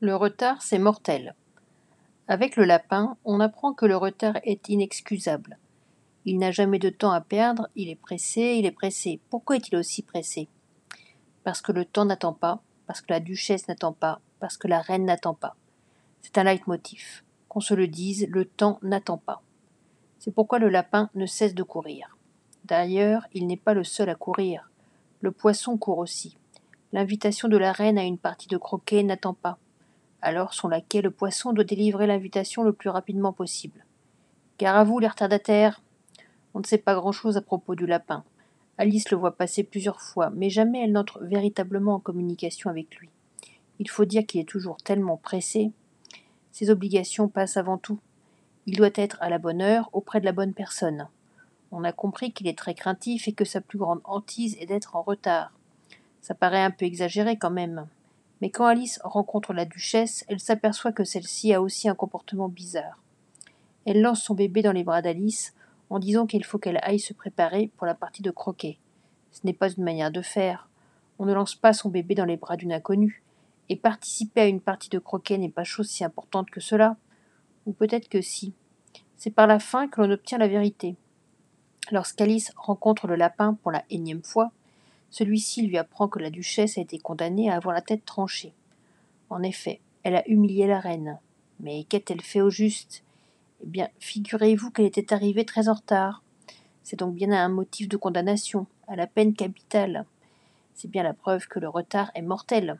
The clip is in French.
Le retard, c'est mortel. Avec le lapin, on apprend que le retard est inexcusable. Il n'a jamais de temps à perdre, il est pressé, il est pressé. Pourquoi est-il aussi pressé? Parce que le temps n'attend pas, parce que la duchesse n'attend pas, parce que la reine n'attend pas. C'est un leitmotiv. Qu'on se le dise, le temps n'attend pas. C'est pourquoi le lapin ne cesse de courir. D'ailleurs, il n'est pas le seul à courir. Le poisson court aussi. L'invitation de la reine à une partie de croquet n'attend pas. Alors son laquais, le poisson, doit délivrer l'invitation le plus rapidement possible. Gare à vous, les retardataires On ne sait pas grand-chose à propos du lapin. Alice le voit passer plusieurs fois, mais jamais elle n'entre véritablement en communication avec lui. Il faut dire qu'il est toujours tellement pressé. Ses obligations passent avant tout. Il doit être à la bonne heure, auprès de la bonne personne. On a compris qu'il est très craintif et que sa plus grande hantise est d'être en retard. Ça paraît un peu exagéré quand même. Mais quand Alice rencontre la duchesse, elle s'aperçoit que celle-ci a aussi un comportement bizarre. Elle lance son bébé dans les bras d'Alice en disant qu'il faut qu'elle aille se préparer pour la partie de croquet. Ce n'est pas une manière de faire. On ne lance pas son bébé dans les bras d'une inconnue. Et participer à une partie de croquet n'est pas chose si importante que cela. Ou peut-être que si. C'est par la fin que l'on obtient la vérité. Lorsqu'Alice rencontre le lapin pour la énième fois, celui-ci lui apprend que la duchesse a été condamnée à avoir la tête tranchée. En effet, elle a humilié la reine. Mais qu'a-t-elle fait au juste? Eh bien, figurez-vous qu'elle était arrivée très en retard. C'est donc bien un motif de condamnation, à la peine capitale. C'est bien la preuve que le retard est mortel.